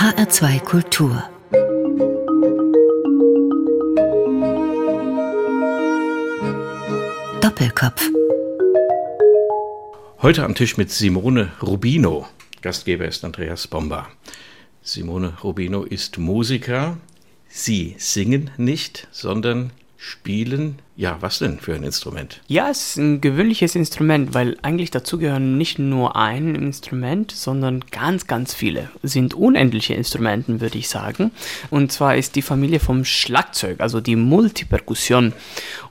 HR2 Kultur Doppelkopf Heute am Tisch mit Simone Rubino. Gastgeber ist Andreas Bomba. Simone Rubino ist Musiker. Sie singen nicht, sondern spielen. Ja, was denn für ein Instrument? Ja, es ist ein gewöhnliches Instrument, weil eigentlich dazu gehören nicht nur ein Instrument, sondern ganz, ganz viele. Es sind unendliche Instrumenten, würde ich sagen. Und zwar ist die Familie vom Schlagzeug, also die Multiperkussion.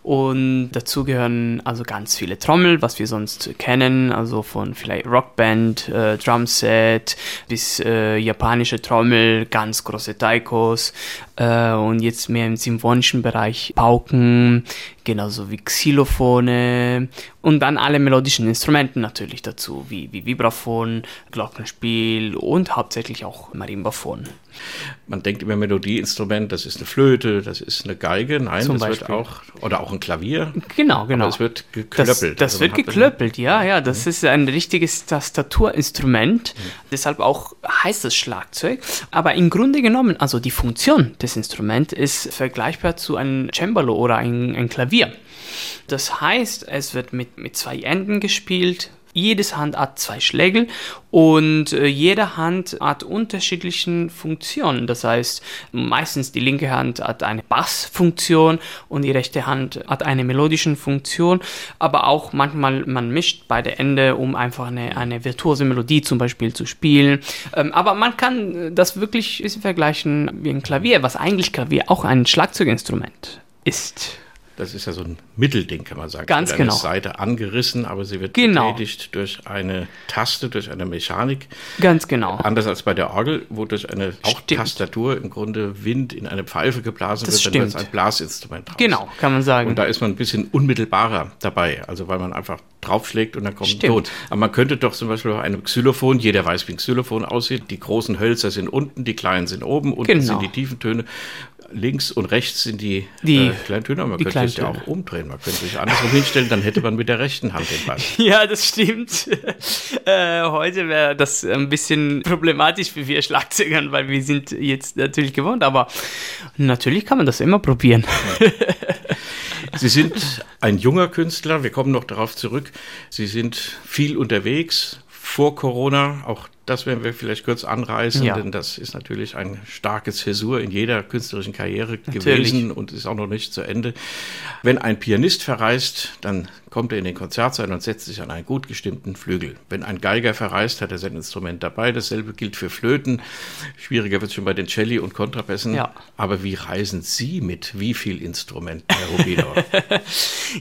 Und dazu gehören also ganz viele Trommel, was wir sonst kennen, also von vielleicht Rockband, äh, Drumset bis äh, japanische Trommel, ganz große Taikos äh, und jetzt mehr im symphonischen Bereich Pauken, genauso wie Xylophone und dann alle melodischen Instrumenten natürlich dazu, wie, wie Vibraphon, Glockenspiel und hauptsächlich auch Marimbaphon. Man denkt immer Melodieinstrument, das ist eine Flöte, das ist eine Geige. Nein, Zum das Beispiel. wird auch, oder auch ein Klavier. Genau, genau. Aber es wird Das, geklöppelt. das Also wird geklöppelt, ja, ja. Das ist ein richtiges Tastaturinstrument. Deshalb auch heißt es Schlagzeug. Aber im Grunde genommen, also die Funktion des Instruments ist vergleichbar zu einem Cembalo oder ein, ein Klavier. Das heißt, es wird mit, mit zwei Enden gespielt. Jedes Hand hat zwei Schlägel und äh, jede Hand hat unterschiedlichen Funktionen. Das heißt, meistens die linke Hand hat eine Bassfunktion und die rechte Hand hat eine melodische Funktion, aber auch manchmal man mischt beide Ende, um einfach eine, eine virtuose Melodie zum Beispiel zu spielen. Ähm, aber man kann das wirklich vergleichen wie ein Klavier, was eigentlich Klavier auch ein Schlagzeuginstrument ist. Das ist ja so ein Mittelding, kann man sagen. Ganz genau. Eine Seite angerissen, aber sie wird Genau. betätigt durch eine Taste, durch eine Mechanik. Ganz genau. Anders als bei der Orgel, wo durch eine auch Stimmt. Tastatur im Grunde Wind in eine Pfeife geblasen Das wird, dann wird es stimmt. ein Blasinstrument draus. Genau, kann man sagen. Und da ist man ein bisschen unmittelbarer dabei, also weil man einfach draufschlägt und dann kommt ein Stimmt. Ton. Aber man könnte doch zum Beispiel bei einem Xylophon, jeder weiß, wie ein Xylophon aussieht, die großen Hölzer sind unten, die kleinen sind oben, unten Genau. sind die tiefen Töne, links und rechts sind die, Die- äh, kleinen Töne. Aber Man könnte es ja auch umdrehen, man könnte sich andersrum hinstellen, dann hätte man mit der rechten Hand den Ball. Ja, das stimmt. äh, heute wäre das ein bisschen problematisch für wir Schlagzeugern, weil wir sind jetzt natürlich gewohnt, aber natürlich kann man das immer probieren. Sie sind ein junger Künstler, wir kommen noch darauf zurück. Sie sind viel unterwegs vor Corona, auch das werden wir vielleicht kurz anreißen, Ja. denn das ist natürlich ein starkes Zäsur in jeder künstlerischen Karriere Natürlich. gewesen und ist auch noch nicht zu Ende. Wenn ein Pianist verreist, dann kommt er in den Konzertsaal und setzt sich an einen gut gestimmten Flügel. Wenn ein Geiger verreist, hat er sein Instrument dabei. Dasselbe gilt für Flöten. Schwieriger wird es schon bei den Celli und Kontrapässen. Ja. Aber wie reisen Sie mit wie viel Instrumenten, Herr Rubino?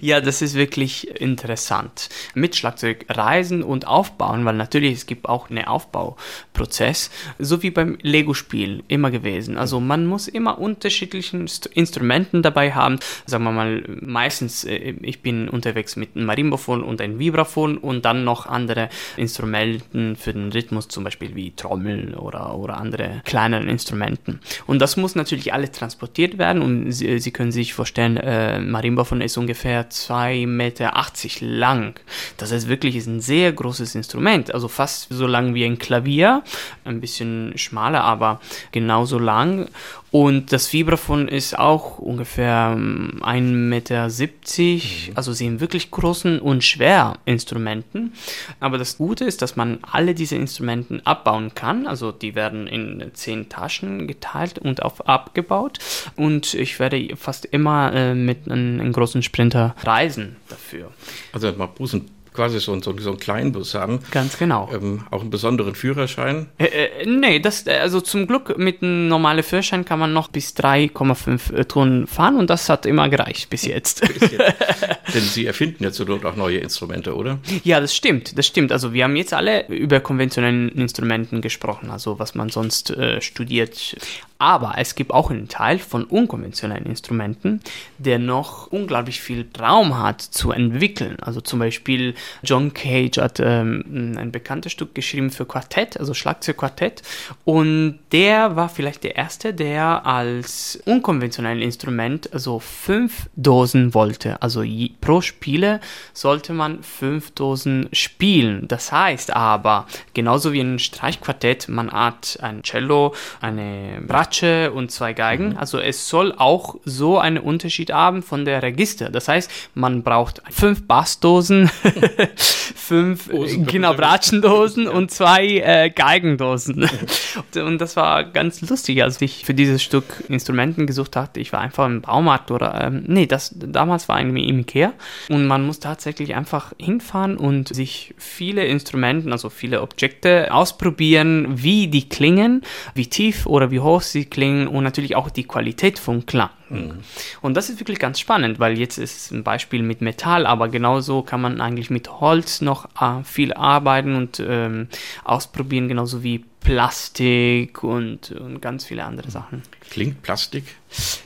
Ja, das ist wirklich interessant. Mit Schlagzeug reisen und aufbauen, weil natürlich es gibt auch einen Aufbauprozess, so wie beim Lego-Spiel immer gewesen. Also man muss immer unterschiedliche Inst- Instrumenten dabei haben. Sagen wir mal, meistens, äh, ich bin unterwegs mit einem Marimbaphon und einem Vibraphon und dann noch andere Instrumenten für den Rhythmus, zum Beispiel wie Trommel oder, oder andere kleineren Instrumenten. Und das muss natürlich alles transportiert werden und Sie, Sie können sich vorstellen, äh, Marimbaphon ist ungefähr 2,80 Meter lang. Das ist wirklich ist ein sehr großes Instrument, also fast so lang wie ein Klavier, ein bisschen schmaler, aber genauso lang. Und das Vibraphon ist auch ungefähr ähm, 1,70 Meter, also sind wirklich großen und schwer Instrumenten. Aber das Gute ist, dass man alle diese Instrumenten abbauen kann. Also die werden in zehn Taschen geteilt und auf abgebaut. Und ich werde fast immer äh, mit einem, einem großen Sprinter reisen dafür. Also man muss ein, quasi so, so, so einen kleinen Bus haben. Ganz genau. Ähm, auch einen besonderen Führerschein. Äh, äh, nee, das, also zum Glück mit einem normalen Führerschein kann man noch bis 3,5 äh, Tonnen fahren und das hat immer gereicht bis jetzt. Denn Sie erfinden ja zur Not auch neue Instrumente, oder? Ja, das stimmt, das stimmt. Also wir haben jetzt alle über konventionellen Instrumenten gesprochen, also was man sonst äh, studiert. Aber es gibt auch einen Teil von unkonventionellen Instrumenten, der noch unglaublich viel Raum hat zu entwickeln. Also zum Beispiel John Cage hat ähm, ein bekanntes Stück geschrieben für Quartett, also Schlagzeugquartett. Und der war vielleicht der erste, der als unkonventionelles Instrument also fünf Dosen wollte. Also pro Spiele sollte man fünf Dosen spielen. Das heißt aber, genauso wie ein Streichquartett, man hat ein Cello, eine Bratsche und zwei Geigen. Mhm. Also es soll auch so einen Unterschied haben von der Register. Das heißt, man braucht fünf Bassdosen, fünf Dosen, genau Bratschendosen und zwei äh, Geigendosen. und das war ganz lustig, als ich für dieses Stück Instrumenten gesucht hatte. Ich war einfach im Baumarkt oder ähm, nee, das damals war irgendwie im Ikea und man muss tatsächlich einfach hinfahren und sich viele Instrumenten, also viele Objekte ausprobieren, wie die klingen, wie tief oder wie hoch sie klingen und natürlich auch die Qualität vom Klang. Mhm. Und das ist wirklich ganz spannend, weil jetzt ist es ein Beispiel mit Metall, aber genauso kann man eigentlich mit Holz noch äh, viel arbeiten und ähm, ausprobieren, genauso wie Plastik und, und ganz viele andere Sachen. Klingt Plastik?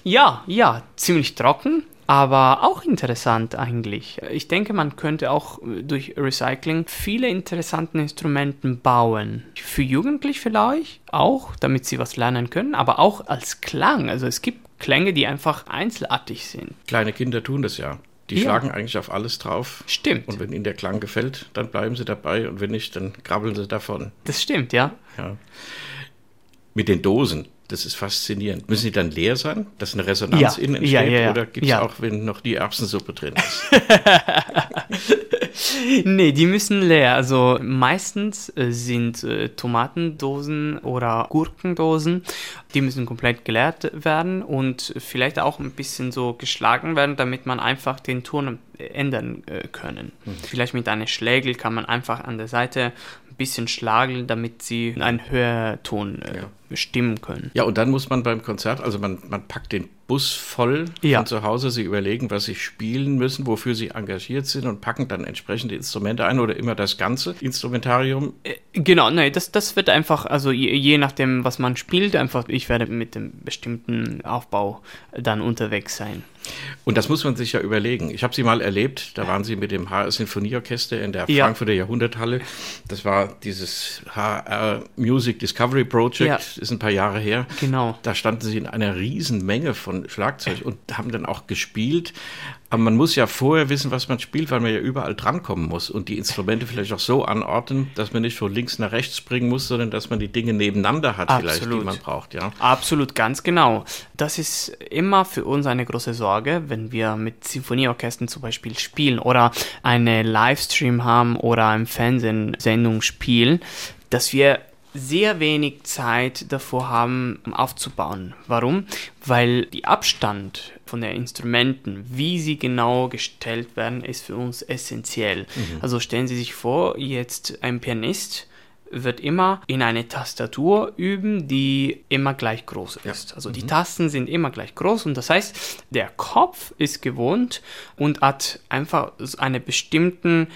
Ja, ja, ziemlich trocken, aber auch interessant eigentlich. Ich denke, man könnte auch durch Recycling viele interessante Instrumente bauen. Für Jugendliche vielleicht auch, damit sie was lernen können, aber auch als Klang. Also es gibt Klänge, die einfach einzelartig sind. Kleine Kinder tun das ja. Die ja. schlagen eigentlich auf alles drauf. Stimmt. Und wenn ihnen der Klang gefällt, dann bleiben sie dabei und wenn nicht, dann krabbeln sie davon. Das stimmt, ja. ja. Mit den Dosen, das ist faszinierend. Müssen die dann leer sein, dass eine Resonanz ja. innen entsteht? Ja, oder gibt es auch, wenn noch die Erbsensuppe drin ist? nee, die müssen leer. Also meistens äh, sind äh, Tomatendosen oder Gurkendosen, die müssen komplett geleert werden und vielleicht auch ein bisschen so geschlagen werden, damit man einfach den Ton ändern äh, können. Mhm. Vielleicht mit einem Schlägel kann man einfach an der Seite ein bisschen schlagen, damit sie einen höheren Ton äh, ja. Bestimmen können. Ja, und dann muss man beim Konzert, also man, man packt den Bus voll ja. von zu Hause, sie überlegen, was sie spielen müssen, wofür sie engagiert sind und packen dann entsprechende Instrumente ein oder immer das ganze Instrumentarium. Äh, genau, nee, das, das wird einfach, also je, je nachdem, was man spielt, einfach, ich werde mit dem bestimmten Aufbau dann unterwegs sein. Und das muss man sich ja überlegen. Ich habe sie mal erlebt, da waren sie mit dem HR Sinfonieorchester in der ja. Frankfurter Jahrhunderthalle. Das war dieses HR Music Discovery Project. Ist ein paar Jahre her. Genau. Da standen sie in einer riesen Menge von Schlagzeug und haben dann auch gespielt. Aber man muss ja vorher wissen, was man spielt, weil man ja überall drankommen muss und die Instrumente vielleicht auch so anordnen, dass man nicht von links nach rechts springen muss, sondern dass man die Dinge nebeneinander hat, Absolut. vielleicht, die man braucht. Ja? Absolut, ganz genau. Das ist immer für uns eine große Sorge, wenn wir mit Sinfonieorchestern zum Beispiel spielen oder eine Livestream haben oder im Fernsehen Sendung spielen, dass wir sehr wenig Zeit davor haben, aufzubauen. Warum? Weil die Abstand von den Instrumenten, wie sie genau gestellt werden, ist für uns essentiell. Mhm. Also stellen Sie sich vor, jetzt ein Pianist wird immer in eine Tastatur üben, die immer gleich groß ist. Ja. Also die mhm. Tasten sind immer gleich groß und das heißt, der Kopf ist gewohnt und hat einfach einen bestimmten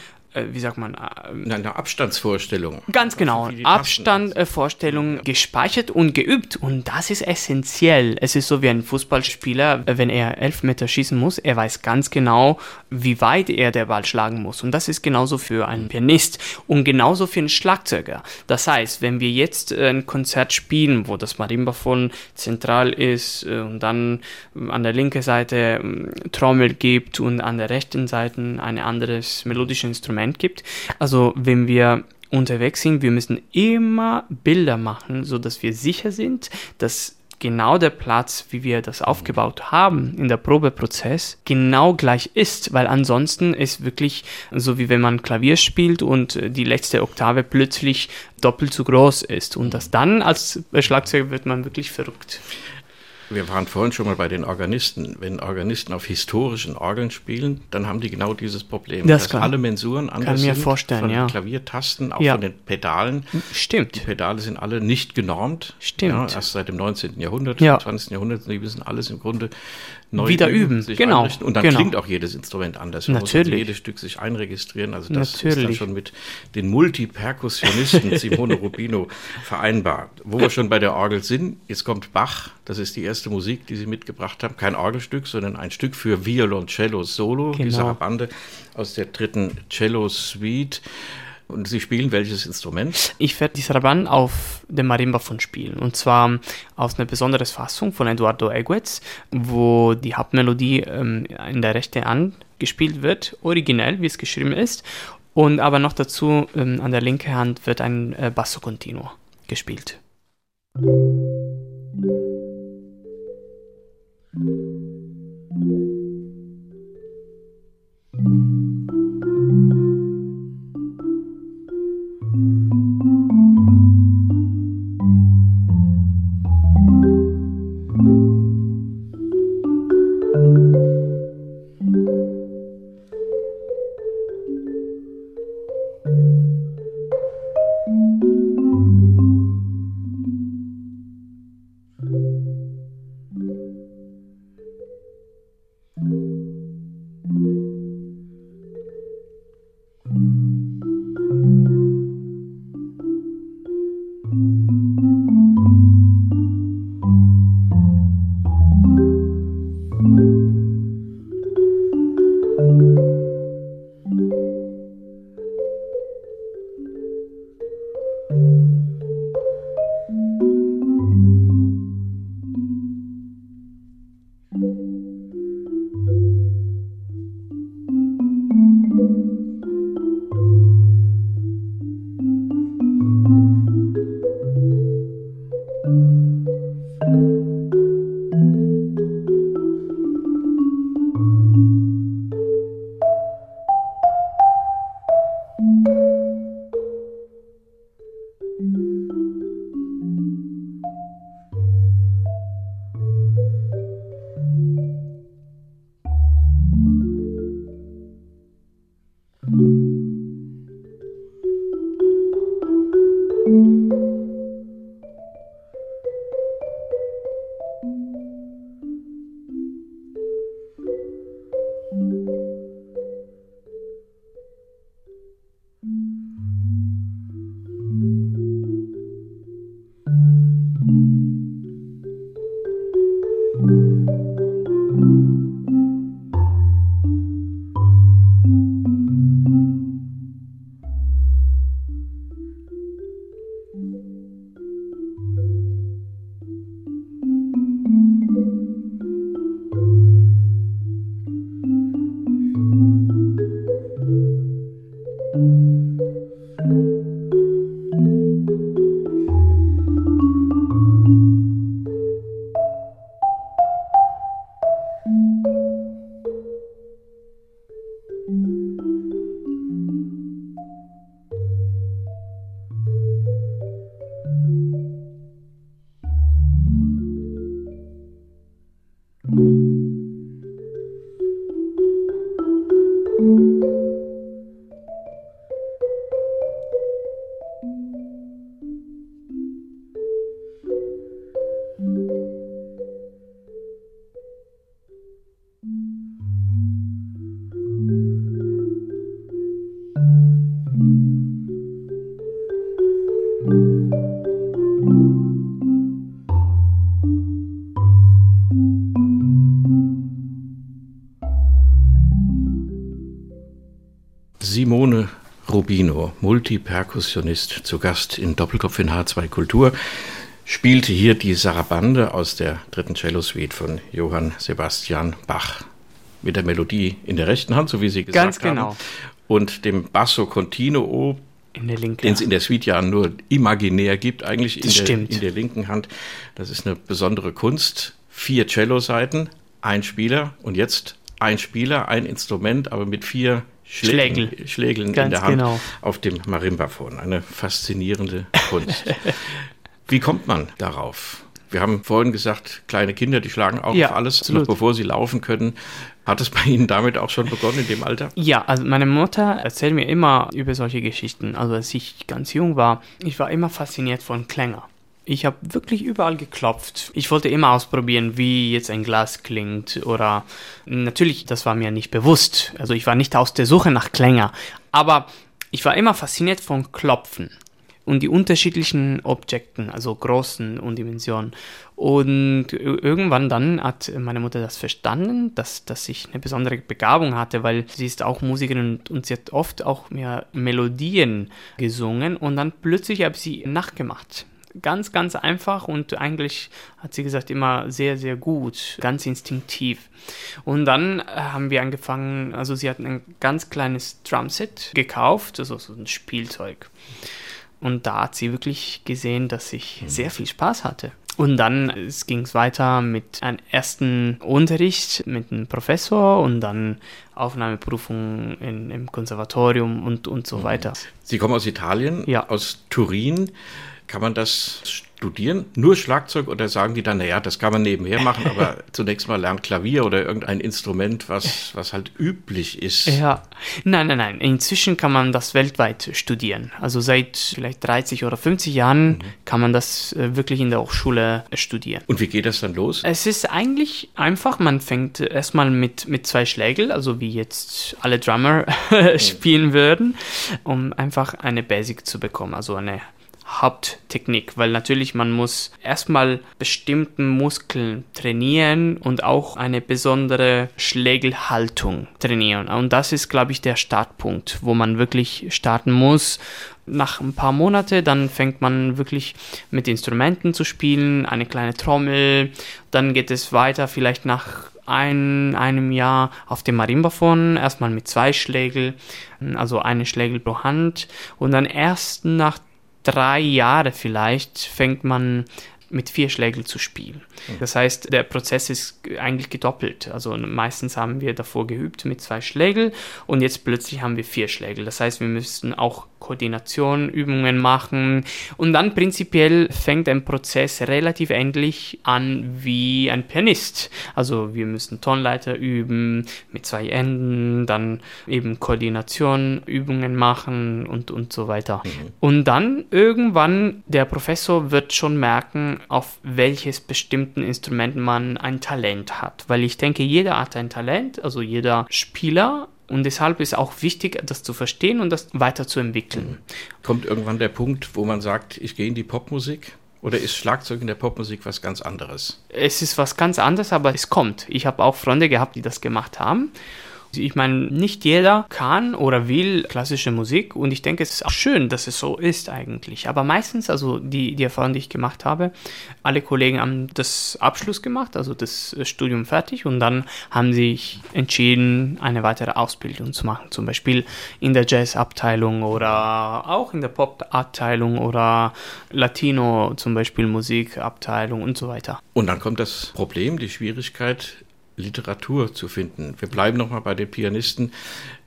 wie sagt man? Äh, eine Abstandsvorstellung. Ganz genau, Abstandvorstellung gespeichert und geübt und das ist essentiell. Es ist so wie ein Fußballspieler, wenn er elf Meter schießen muss, er weiß ganz genau, wie weit er der Ball schlagen muss und das ist genauso für einen Pianist und genauso für einen Schlagzeuger. Das heißt, wenn wir jetzt ein Konzert spielen, wo das Marimbaphon zentral ist äh, und dann an der linken Seite ähm, Trommel gibt und an der rechten Seite ein anderes melodisches Instrument Instrument gibt. Also wenn wir unterwegs sind, wir müssen immer Bilder machen, so dass wir sicher sind, dass genau der Platz, wie wir das aufgebaut haben in der Probeprozess, genau gleich ist, weil ansonsten ist wirklich so wie wenn man Klavier spielt und die letzte Oktave plötzlich doppelt so groß ist und das dann als Schlagzeuger wird man wirklich verrückt. Wir waren vorhin schon mal bei den Organisten. Wenn Organisten auf historischen Orgeln spielen, dann haben die genau dieses Problem, Das dass kann- alle Mensuren anders mir sind, vorstellen, von ja. den Klaviertasten, auch Ja. von den Pedalen. Die Stimmt. Pedale sind alle nicht genormt. Stimmt. Ja, erst seit dem 19. Jahrhundert, Ja. 20. Jahrhundert, die müssen alles im Grunde neu Wieder üben, sich genau, einrichten. Und dann genau. klingt auch jedes Instrument anders. Man muss Natürlich. jedes Stück sich einregistrieren. Also das ist dann Natürlich. schon mit den Multiperkussionisten Simone Rubino vereinbar. Wo wir schon bei der Orgel sind, jetzt kommt Bach. Das ist die erste Musik, die Sie mitgebracht haben. Kein Orgelstück, sondern ein Stück für Violoncello Solo, Genau. Sarabande aus der dritten Cello Suite. Und Sie spielen welches Instrument? Ich werde die Sarabande auf dem Marimba von spielen. Und zwar aus einer besonderen Fassung von Eduardo Eguez, wo die Hauptmelodie ähm, in der rechten Hand gespielt wird, originell, wie es geschrieben ist. Und aber noch dazu ähm, an der linken Hand wird ein äh, Basso Continuo gespielt. Multiperkussionist, zu Gast in Doppelkopf in H2 Kultur, spielte hier die Sarabande aus der dritten Cello-Suite von Johann Sebastian Bach. Mit der Melodie in der rechten Hand, so wie Sie gesagt Ganz haben. genau. Und dem Basso Continuo, In der linken den es in der Suite ja nur imaginär gibt, eigentlich in der, in der linken Hand. Das ist eine besondere Kunst. Vier Cello-Seiten, ein Spieler und jetzt ein Spieler, ein Instrument, aber mit vier Schlägeln, Schlägel. Schlägeln in der Hand genau. auf dem Marimbaphon. Eine faszinierende Kunst. Wie kommt man darauf? Wir haben vorhin gesagt, kleine Kinder, die schlagen auch Ja, auf alles, absolut. noch bevor sie laufen können. Hat es bei Ihnen damit auch schon begonnen in dem Alter? Ja, also meine Mutter erzählt mir immer über solche Geschichten. Also als ich ganz jung war, ich war immer fasziniert von Klänge. Ich habe wirklich überall geklopft. Ich wollte immer ausprobieren, wie jetzt ein Glas klingt oder natürlich, das war mir nicht bewusst. Also ich war nicht aus der Suche nach Klänge, aber ich war immer fasziniert von Klopfen und die unterschiedlichen Objekten, also Großen und Dimensionen. Und irgendwann dann hat meine Mutter das verstanden, dass, dass ich eine besondere Begabung hatte, weil sie ist auch Musikerin und, sie hat oft auch mir Melodien gesungen und dann plötzlich habe ich sie nachgemacht. Ganz, ganz einfach und eigentlich hat sie gesagt immer sehr, sehr gut, ganz instinktiv. Und dann äh, haben wir angefangen, also sie hat ein ganz kleines Drumset gekauft, also so ein Spielzeug. Und da hat sie wirklich gesehen, dass ich sehr viel Spaß hatte. Und dann ging es weiter mit einem ersten Unterricht mit einem Professor und dann Aufnahmeprüfung in, im Konservatorium und, und so weiter. Sie kommen aus Italien, Ja. aus Turin. Kann man das studieren? Nur Schlagzeug oder sagen die dann, naja, das kann man nebenher machen, aber zunächst mal lernt Klavier oder irgendein Instrument, was, was halt üblich ist. Ja, nein, nein, nein. Inzwischen kann man das weltweit studieren. Also seit vielleicht 30 oder 50 Jahren kann man das äh, wirklich in der Hochschule studieren. Und wie geht das dann los? Es ist eigentlich einfach, man fängt erstmal mit, mit zwei Schlägeln, also wie jetzt alle Drummer spielen würden, um einfach eine Basic zu bekommen, also eine Haupttechnik, weil natürlich man muss erstmal bestimmten Muskeln trainieren und auch eine besondere Schlägelhaltung trainieren. Und das ist, glaube ich, der Startpunkt, wo man wirklich starten muss. Nach ein paar Monate, dann fängt man wirklich mit Instrumenten zu spielen, eine kleine Trommel, dann geht es weiter vielleicht nach ein, einem Jahr auf dem Marimbaphon, erstmal mit zwei Schlägel, also eine Schlägel pro Hand und dann erst nach drei Jahre vielleicht fängt man mit vier Schlägeln zu spielen. Das heißt, der Prozess ist eigentlich gedoppelt. Also meistens haben wir davor geübt mit zwei Schlägeln und jetzt plötzlich haben wir vier Schlägel. Das heißt, wir müssen auch Koordination, Übungen machen und dann prinzipiell fängt ein Prozess relativ ähnlich an wie ein Pianist. Also wir müssen Tonleiter üben mit zwei Enden, dann eben Koordination, Übungen machen und, und so weiter. Und dann irgendwann der Professor wird schon merken, auf welches bestimmten Instrument man ein Talent hat. Weil ich denke, jeder hat ein Talent, also jeder Spieler. Und deshalb ist auch wichtig, das zu verstehen und das weiterzuentwickeln. Kommt irgendwann der Punkt, wo man sagt, ich gehe in die Popmusik? Oder ist Schlagzeug in der Popmusik was ganz anderes? Es ist was ganz anderes, aber es kommt. Ich habe auch Freunde gehabt, die das gemacht haben. Ich meine, nicht jeder kann oder will klassische Musik und ich denke, es ist auch schön, dass es so ist eigentlich. Aber meistens, also die, die Erfahrung, die ich gemacht habe, alle Kollegen haben das Abschluss gemacht, also das Studium fertig und dann haben sich entschieden, eine weitere Ausbildung zu machen. Zum Beispiel in der Jazz-Abteilung oder auch in der Pop-Abteilung oder Latino, zum Beispiel Musikabteilung und so weiter. Und dann kommt das Problem, die Schwierigkeit, Literatur zu finden. Wir bleiben nochmal bei den Pianisten.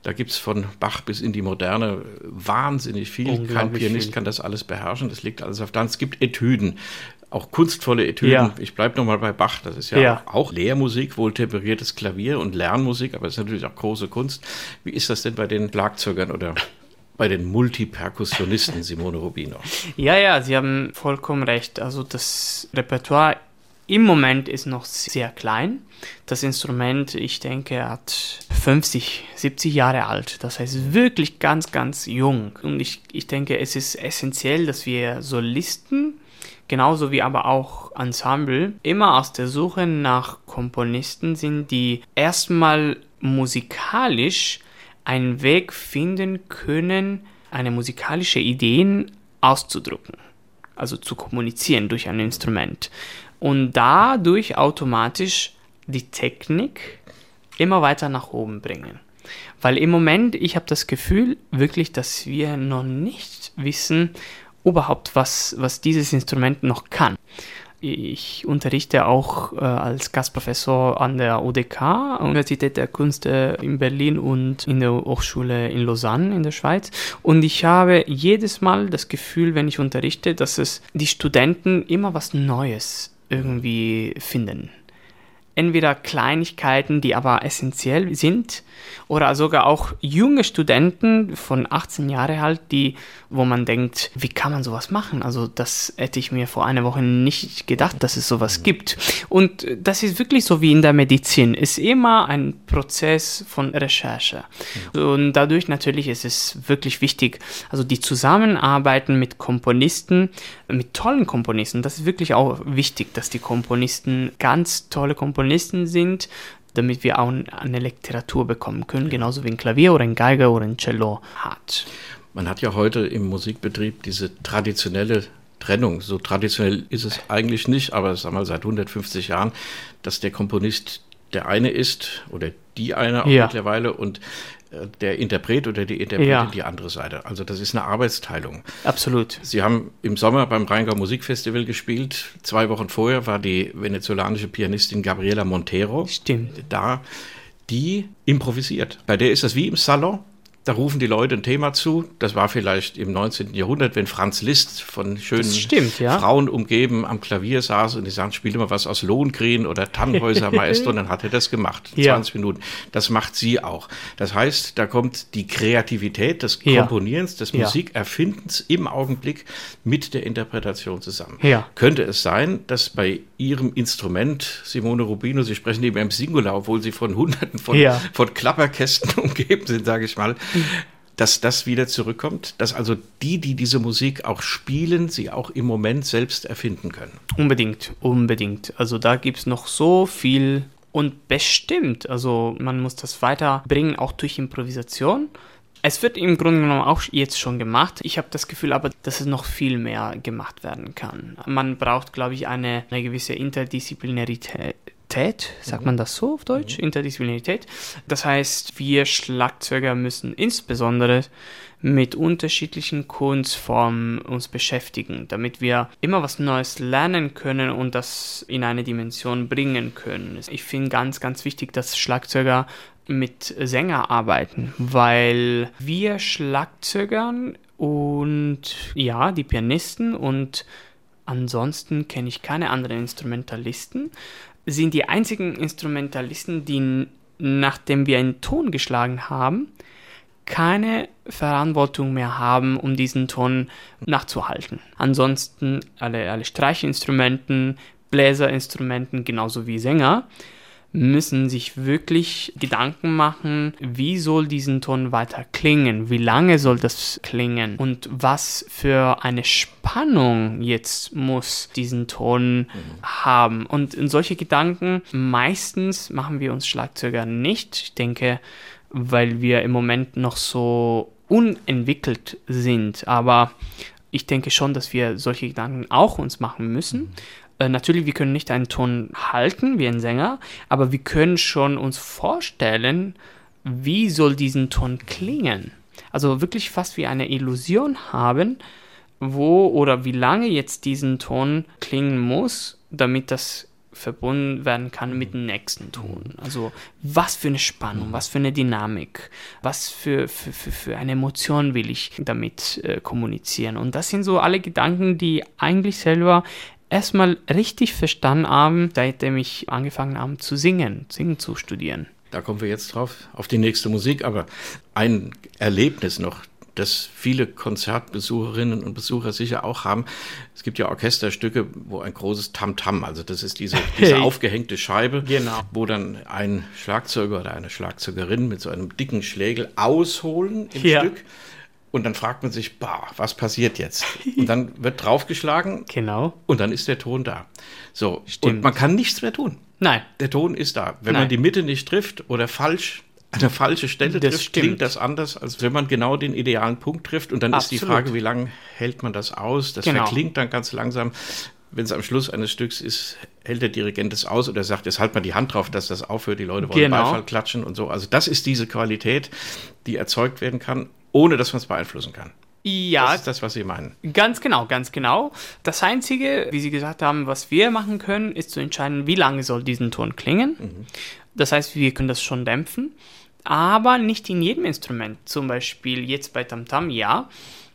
Da gibt es von Bach bis in die Moderne wahnsinnig viel. Kein Pianist viel. kann das alles beherrschen. Das liegt alles auf der Hand. Es gibt Etüden, auch kunstvolle Etüden. Ja. Ich bleibe nochmal bei Bach. Das ist ja, Ja. auch Lehrmusik, wohltemperiertes Klavier und Lernmusik, aber es ist natürlich auch große Kunst. Wie ist das denn bei den Schlagzeugern oder bei den Multiperkussionisten, Simone Rubino? Ja, ja, Sie haben vollkommen recht. Also das Repertoire im Moment ist noch sehr klein. Das Instrument, ich denke, hat 50, 70 Jahre alt. Das heißt wirklich ganz, ganz jung. Und ich, ich denke, es ist essentiell, dass wir Solisten, genauso wie aber auch Ensemble, immer aus der Suche nach Komponisten sind, die erstmal musikalisch einen Weg finden können, eine musikalische Ideen auszudrücken also zu kommunizieren durch ein Instrument. Und dadurch automatisch die Technik immer weiter nach oben bringen. Weil im Moment, ich habe das Gefühl wirklich, dass wir noch nicht wissen überhaupt, was, was dieses Instrument noch kann. Ich unterrichte auch äh, als Gastprofessor an der UDK, Universität der Künste in Berlin und in der Hochschule in Lausanne in der Schweiz. Und ich habe jedes Mal das Gefühl, wenn ich unterrichte, dass es die Studenten immer was Neues irgendwie finden. Entweder Kleinigkeiten, die aber essentiell sind, oder sogar auch junge Studenten von 18 Jahre alt, die, wo man denkt, wie kann man sowas machen? Also das hätte ich mir vor einer Woche nicht gedacht, dass es sowas gibt. Und das ist wirklich so wie in der Medizin, ist immer ein Prozess von Recherche. Und dadurch natürlich ist es wirklich wichtig, also die Zusammenarbeiten mit Komponisten, mit tollen Komponisten, das ist wirklich auch wichtig, dass die Komponisten ganz tolle Komponisten sind, damit wir auch eine Literatur bekommen können, genauso wie ein Klavier oder ein Geiger oder ein Cello hat. Man hat ja heute im Musikbetrieb diese traditionelle Trennung. So traditionell ist es eigentlich nicht, aber sagen wir mal seit 150 Jahren, dass der Komponist der eine ist oder die eine auch Ja. mittlerweile und der Interpret oder die Interpretin Ja. die andere Seite. Also das ist eine Arbeitsteilung. Absolut. Sie haben im Sommer beim Rheingau Musikfestival gespielt. Zwei Wochen vorher war die venezolanische Pianistin Gabriela Montero Stimmt. da, die improvisiert. Bei der ist das wie im Salon. Da rufen die Leute ein Thema zu. Das war vielleicht im 19. Jahrhundert, wenn Franz Liszt von schönen stimmt, ja. Frauen umgeben am Klavier saß und die sagten, spiele mal was aus Lohengrin oder Tannhäuser Maestro und dann hat er das gemacht. Ja. 20 Minuten. Das macht sie auch. Das heißt, da kommt die Kreativität des Ja. Komponierens, des. Musikerfindens im Augenblick mit der Interpretation zusammen. Ja. Könnte es sein, dass bei Ihrem Instrument, Simone Rubino, Sie sprechen eben im Singular, obwohl Sie von Hunderten von, von Klapperkästen umgeben sind, sage ich mal, dass das wieder zurückkommt, dass also die, die diese Musik auch spielen, sie auch im Moment selbst erfinden können. Unbedingt, unbedingt. Also da gibt es noch so viel und bestimmt. Also man muss das weiterbringen, auch durch Improvisation. Es wird im Grunde genommen auch jetzt schon gemacht. Ich habe das Gefühl aber, dass es noch viel mehr gemacht werden kann. Man braucht, glaube ich, eine, eine gewisse Interdisziplinarität. Sagt man das so auf Deutsch? Interdisziplinarität. Das heißt, wir Schlagzeuger müssen insbesondere mit unterschiedlichen Kunstformen uns beschäftigen, damit wir immer was Neues lernen können und das in eine Dimension bringen können. Ich finde ganz, ganz wichtig, dass Schlagzeuger mit Sänger arbeiten, weil wir Schlagzeugern und ja, die Pianisten und ansonsten kenne ich keine anderen Instrumentalisten, sind die einzigen Instrumentalisten, die nachdem wir einen Ton geschlagen haben, keine Verantwortung mehr haben, um diesen Ton nachzuhalten. Ansonsten alle, alle Streichinstrumenten, Bläserinstrumenten, genauso wie Sänger, müssen sich wirklich Gedanken machen, wie soll diesen Ton weiter klingen, wie lange soll das klingen und was für eine Spannung jetzt muss diesen Ton haben. Und in solche Gedanken meistens machen wir uns Schlagzeuger nicht. Ich denke, weil wir im Moment noch so unentwickelt sind. Aber ich denke schon, dass wir solche Gedanken auch uns machen müssen. Äh, natürlich, wir können nicht einen Ton halten wie ein Sänger, aber wir können schon uns vorstellen, wie soll diesen Ton klingen. Also wirklich fast wie eine Illusion haben, wo oder wie lange jetzt diesen Ton klingen muss, damit das verbunden werden kann mit dem nächsten Ton. Also was für eine Spannung, was für eine Dynamik, was für, für, für, für eine Emotion will ich damit äh, kommunizieren. Und das sind so alle Gedanken, die eigentlich selber erstmal richtig verstanden haben, seitdem ich angefangen habe zu singen, singen zu studieren. Da kommen wir jetzt drauf, auf die nächste Musik, aber ein Erlebnis noch, das viele Konzertbesucherinnen und Besucher sicher auch haben. Es gibt ja Orchesterstücke, wo ein großes Tamtam, also das ist diese, diese Hey. aufgehängte Scheibe, Genau. wo dann ein Schlagzeuger oder eine Schlagzeugerin mit so einem dicken Schlägel ausholen im Ja. Stück. Und dann fragt man sich, bah, was passiert jetzt? Und dann wird draufgeschlagen Genau. und dann ist der Ton da. So, Stimmt. und man kann nichts mehr tun. Nein, Der Ton ist da. Wenn Nein. man die Mitte nicht trifft oder falsch an der falsche Stelle Das trifft, stimmt. klingt das anders, als wenn man genau den idealen Punkt trifft. Und dann ist die Absolut. Frage, wie lange hält man das aus? Das Genau. verklingt dann ganz langsam. Wenn es am Schluss eines Stücks ist, hält der Dirigent es aus oder sagt, jetzt halt mal die Hand drauf, dass das aufhört, die Leute wollen Genau. Beifall klatschen und so. Also das ist diese Qualität, die erzeugt werden kann, ohne dass man es beeinflussen kann. ja, Das ist das, was Sie meinen. Ganz genau, ganz genau. Das Einzige, wie Sie gesagt haben, was wir machen können, ist zu entscheiden, wie lange soll diesen Ton klingen. Das heißt, wir können das schon dämpfen, aber nicht in jedem Instrument. Zum Beispiel jetzt bei Tamtam, ja.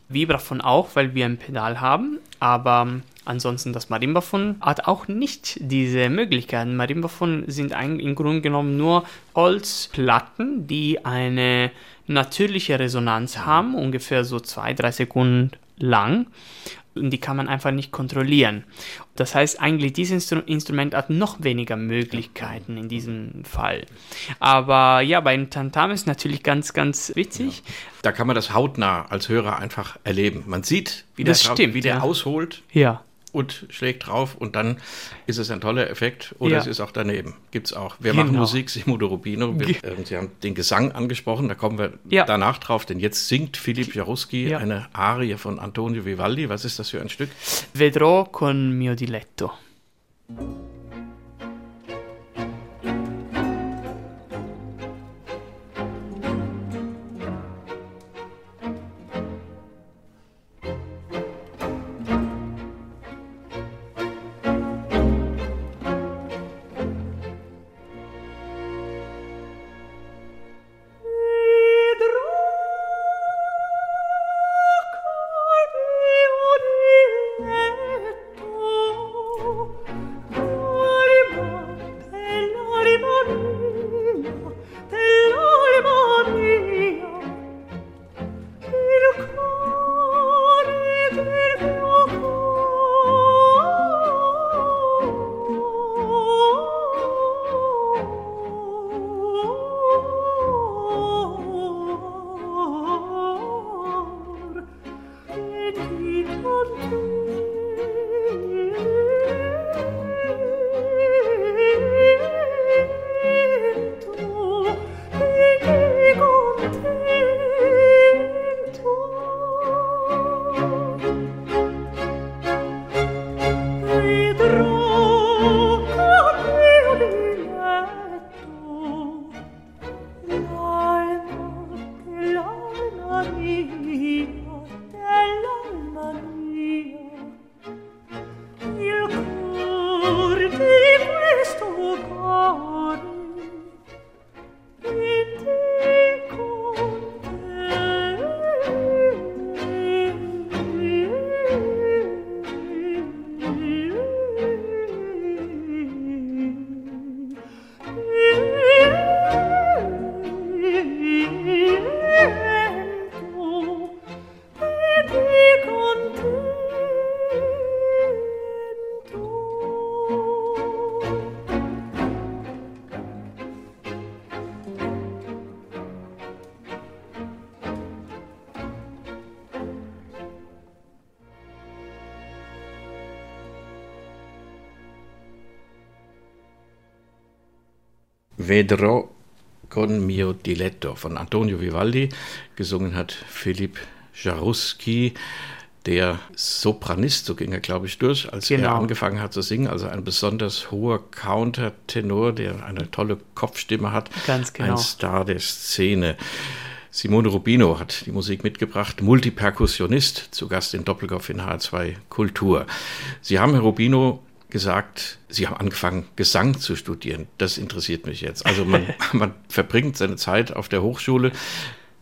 Vibraphon auch, weil wir ein Pedal haben, aber Ansonsten das Marimbafon hat auch nicht diese Möglichkeiten. Marimbafon sind im Grunde genommen nur Holzplatten, die eine natürliche Resonanz haben, ungefähr so zwei, drei Sekunden lang und die kann man einfach nicht kontrollieren. Das heißt eigentlich, dieses Instrument hat noch weniger Möglichkeiten in diesem Fall. Aber ja, beim Tantam ist natürlich ganz, ganz witzig. Ja. Da kann man das hautnah als Hörer einfach erleben. Man sieht, wie, das der, stimmt, wie der ja. ausholt. Ja und schlägt drauf und dann ist es ein toller Effekt oder Ja. es ist auch daneben. Gibt es auch. Wir Genau. machen Musik, Simodo Rubino. Wir, äh, Sie haben den Gesang angesprochen, da kommen wir Ja. danach drauf, denn jetzt singt Philipp Jaruski Ja. eine Arie von Antonio Vivaldi. Was ist das für ein Stück? Vedrò con mio diletto. Vedrò con mio diletto von Antonio Vivaldi. Gesungen hat Philipp Jaruski, der Sopranist, so ging er, glaube ich, durch, als er Genau. angefangen hat zu singen. Also ein besonders hoher Countertenor, der eine tolle Kopfstimme hat. Ganz genau. Ein Star der Szene. Simone Rubino hat die Musik mitgebracht, Multiperkussionist, zu Gast in Doppelkopf in H2 Kultur. Sie haben, Herr Rubino, gesagt, Sie haben angefangen, Gesang zu studieren. Das interessiert mich jetzt. Also man, man verbringt seine Zeit auf der Hochschule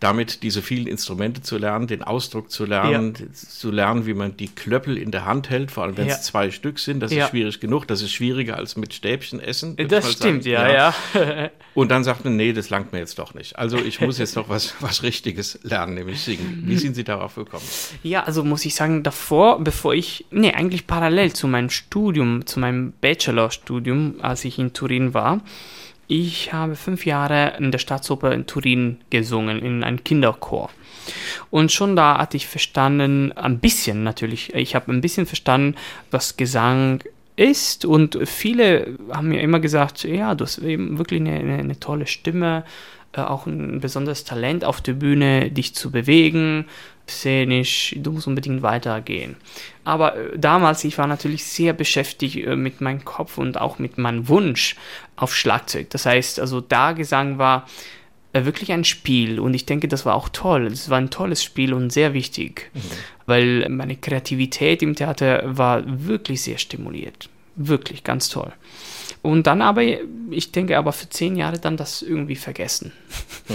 damit, diese vielen Instrumente zu lernen, den Ausdruck zu lernen, zu lernen, wie man die Klöppel in der Hand hält, vor allem wenn Ja. es zwei Stück sind. Das Ja. ist schwierig genug. Das ist schwieriger als mit Stäbchen essen. Das stimmt, ja, ja. Und dann sagt man, nee, das langt mir jetzt doch nicht. Also ich muss jetzt noch was, was Richtiges lernen, nämlich singen. Wie sind Sie darauf gekommen? Ja, also muss ich sagen, davor, bevor ich, nee, eigentlich parallel zu meinem Studium, zu meinem Bachelorstudium, als ich in Turin war, ich habe fünf Jahre in der Staatsoper in Turin gesungen, in einem Kinderchor. Und schon da hatte ich verstanden, ein bisschen natürlich, ich habe ein bisschen verstanden, was Gesang ist und viele haben mir immer gesagt, ja, du hast eben wirklich eine, eine, eine tolle Stimme, auch ein besonderes Talent auf der Bühne, dich zu bewegen, szenisch, du musst unbedingt weitergehen. Aber äh, damals, ich war natürlich sehr beschäftigt äh, mit meinem Kopf und auch mit meinem Wunsch auf Schlagzeug. Das heißt, also da Gesang war äh, wirklich ein Spiel und ich denke, das war auch toll. Es war ein tolles Spiel und sehr wichtig, weil meine Kreativität im Theater war wirklich sehr stimuliert. Wirklich ganz toll. Und dann aber, ich denke aber für zehn Jahre dann das irgendwie vergessen. Mhm.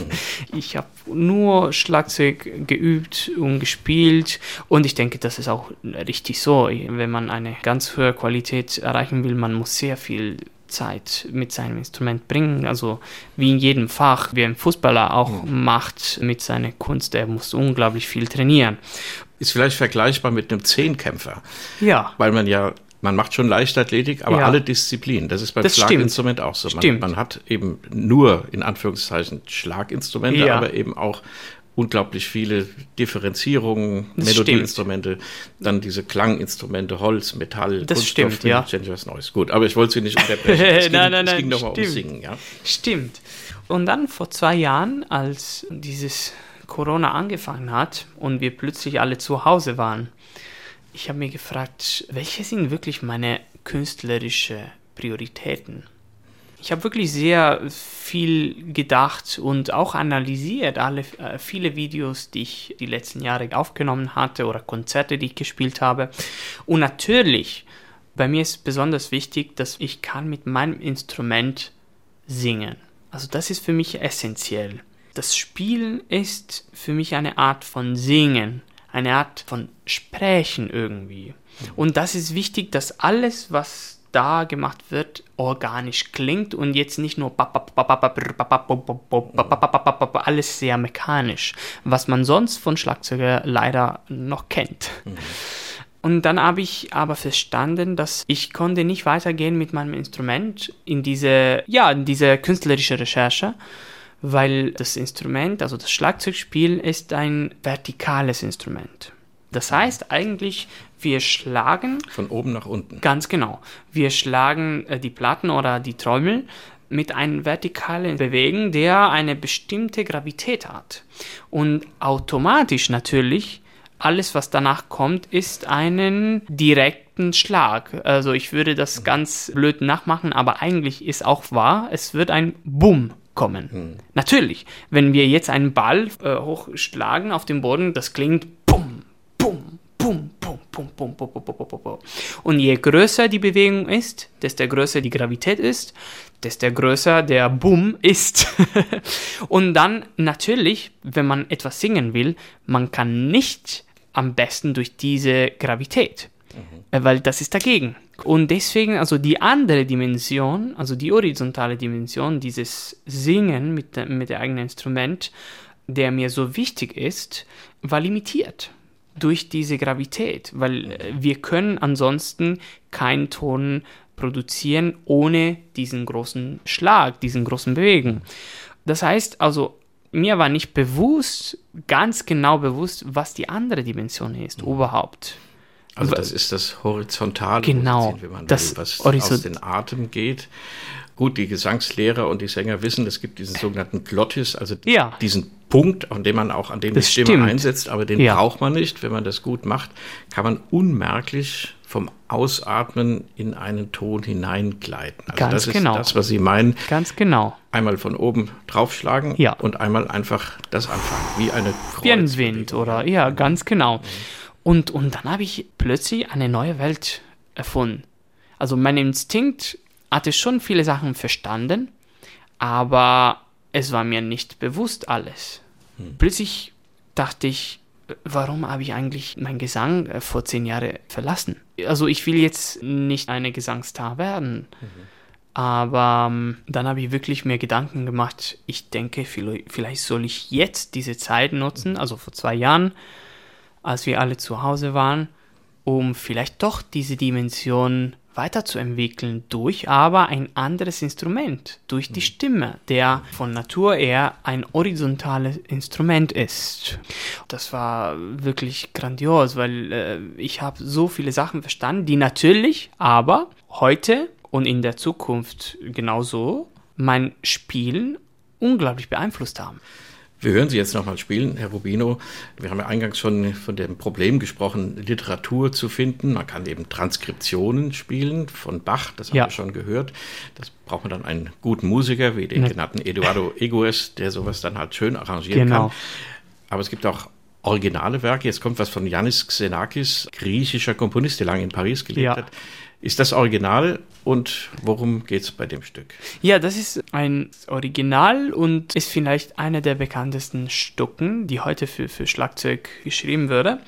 Ich habe nur Schlagzeug geübt und gespielt und ich denke, das ist auch richtig so. Wenn man eine ganz hohe Qualität erreichen will, man muss sehr viel Zeit mit seinem Instrument bringen. Also wie in jedem Fach, wie ein Fußballer auch mhm. macht mit seiner Kunst, er muss unglaublich viel trainieren. Ist vielleicht vergleichbar mit einem Zehnkämpfer. Ja. Weil man ja man macht schon Leichtathletik, aber ja. alle Disziplinen. Das ist beim das Schlaginstrument stimmt. auch so. Man, man, hat eben nur in Anführungszeichen Schlaginstrumente, ja. aber eben auch unglaublich viele Differenzierungen, Melodieinstrumente, dann diese Klanginstrumente, Holz, Metall, das Kunststoff, stimmt, ja. was Neues. Gut, aber ich wollte Sie nicht unterbrechen. Es ging, nein, nein, nein, es ging nochmal ums Singen, ja. Stimmt. Und dann vor zwei Jahren, als dieses Corona angefangen hat und wir plötzlich alle zu Hause waren, ich habe mir gefragt, welche sind wirklich meine künstlerischen Prioritäten? Ich habe wirklich sehr viel gedacht und auch analysiert, alle äh, viele Videos, die ich die letzten Jahre aufgenommen hatte oder Konzerte, die ich gespielt habe. Und natürlich, bei mir ist besonders wichtig, dass ich kann mit meinem Instrument singen. Also das ist für mich essentiell. Das Spielen ist für mich eine Art von Singen, eine Art von Sprechen irgendwie. Und das ist wichtig, dass alles, was da gemacht wird, organisch klingt und jetzt nicht nur alles sehr mekanisch, was man sonst von Schlagzeuger leider noch kennt. Mhm. Und dann habe ich aber verstanden, dass ich konnte nicht weitergehen mit meinem Instrument in diese, ja, in diese künstlerische Recherche, weil das Instrument, also das Schlagzeugspiel, ist ein vertikales Instrument. Das heißt eigentlich, wir schlagen. Von oben nach unten. Ganz genau. Wir schlagen äh, die Platten oder die Trommel mit einem vertikalen Bewegen, der eine bestimmte Gravität hat. Und automatisch natürlich, alles was danach kommt, ist einen direkten Schlag. Also ich würde das mhm. ganz blöd nachmachen, aber eigentlich ist auch wahr, es wird ein Bumm kommen. Hm. Natürlich, wenn wir jetzt einen Ball äh, hochschlagen auf dem Boden, das klingt Bumm, Bumm, Bumm, Bumm, Bumm, Bumm, Bumm, Bumm, Bumm, Bumm, Bumm. Und je größer die Bewegung ist, desto größer die Gravität ist, desto größer der Bumm ist. Und dann natürlich, wenn man etwas singen will, man kann nicht am besten durch diese Gravität, mhm. weil das ist dagegen. Und deswegen, also die andere Dimension, also die horizontale Dimension dieses Singen mit, mit dem eigenen Instrument, der mir so wichtig ist, war limitiert durch diese Gravität, weil äh, wir können ansonsten keinen Ton produzieren ohne diesen großen Schlag, diesen großen Bewegen. Das heißt also, mir war nicht bewusst, ganz genau bewusst, was die andere Dimension ist mhm. überhaupt. Also das ist das Horizontale, genau, wenn man das will, was aus den Atem geht. Gut, die Gesangslehrer und die Sänger wissen, es gibt diesen sogenannten Glottis, also ja. diesen Punkt, an dem man auch an dem das die Stimme stimmt. einsetzt, aber den ja. braucht man nicht. Wenn man das gut macht, kann man unmerklich vom Ausatmen in einen Ton hineingleiten. Also Ganz das genau. ist das, was Sie meinen. Ganz genau. Einmal von oben draufschlagen ja. und einmal einfach das anfangen, wie eine Kreuz Wie ein Wind oder ja, ganz genau. Mhm. Und, und dann habe ich plötzlich eine neue Welt erfunden. Also mein Instinkt hatte schon viele Sachen verstanden, aber es war mir nicht bewusst alles. Hm. Plötzlich dachte ich, warum habe ich eigentlich meinen Gesang äh, vor zehn Jahren verlassen? Also ich will jetzt nicht eine Gesangsstar werden. Mhm. Aber ähm, dann habe ich wirklich mir Gedanken gemacht, ich denke, vielleicht soll ich jetzt diese Zeit nutzen, also vor zwei Jahren, als wir alle zu Hause waren, um vielleicht doch diese Dimension weiterzuentwickeln durch aber ein anderes Instrument, durch die mhm. Stimme, der von Natur eher ein horizontales Instrument ist. Das war wirklich grandios, weil äh, ich habe so viele Sachen verstanden, die natürlich aber heute und in der Zukunft genauso mein Spielen unglaublich beeinflusst haben. Wir hören Sie jetzt nochmal spielen, Herr Rubino. Wir haben ja eingangs schon von dem Problem gesprochen, Literatur zu finden. Man kann eben Transkriptionen spielen von Bach, das haben ja. wir schon gehört. Das braucht man dann einen guten Musiker, wie den genannten Eduardo Egoes, der sowas dann halt schön arrangieren genau. kann. Aber es gibt auch originale Werke. Jetzt kommt was von Yannis Xenakis, griechischer Komponist, der lange in Paris gelebt Ja. hat. Ist das Original und worum geht es bei dem Stück? Ja, das ist ein Original und ist vielleicht einer der bekanntesten Stücken, die heute für, für Schlagzeug geschrieben würde.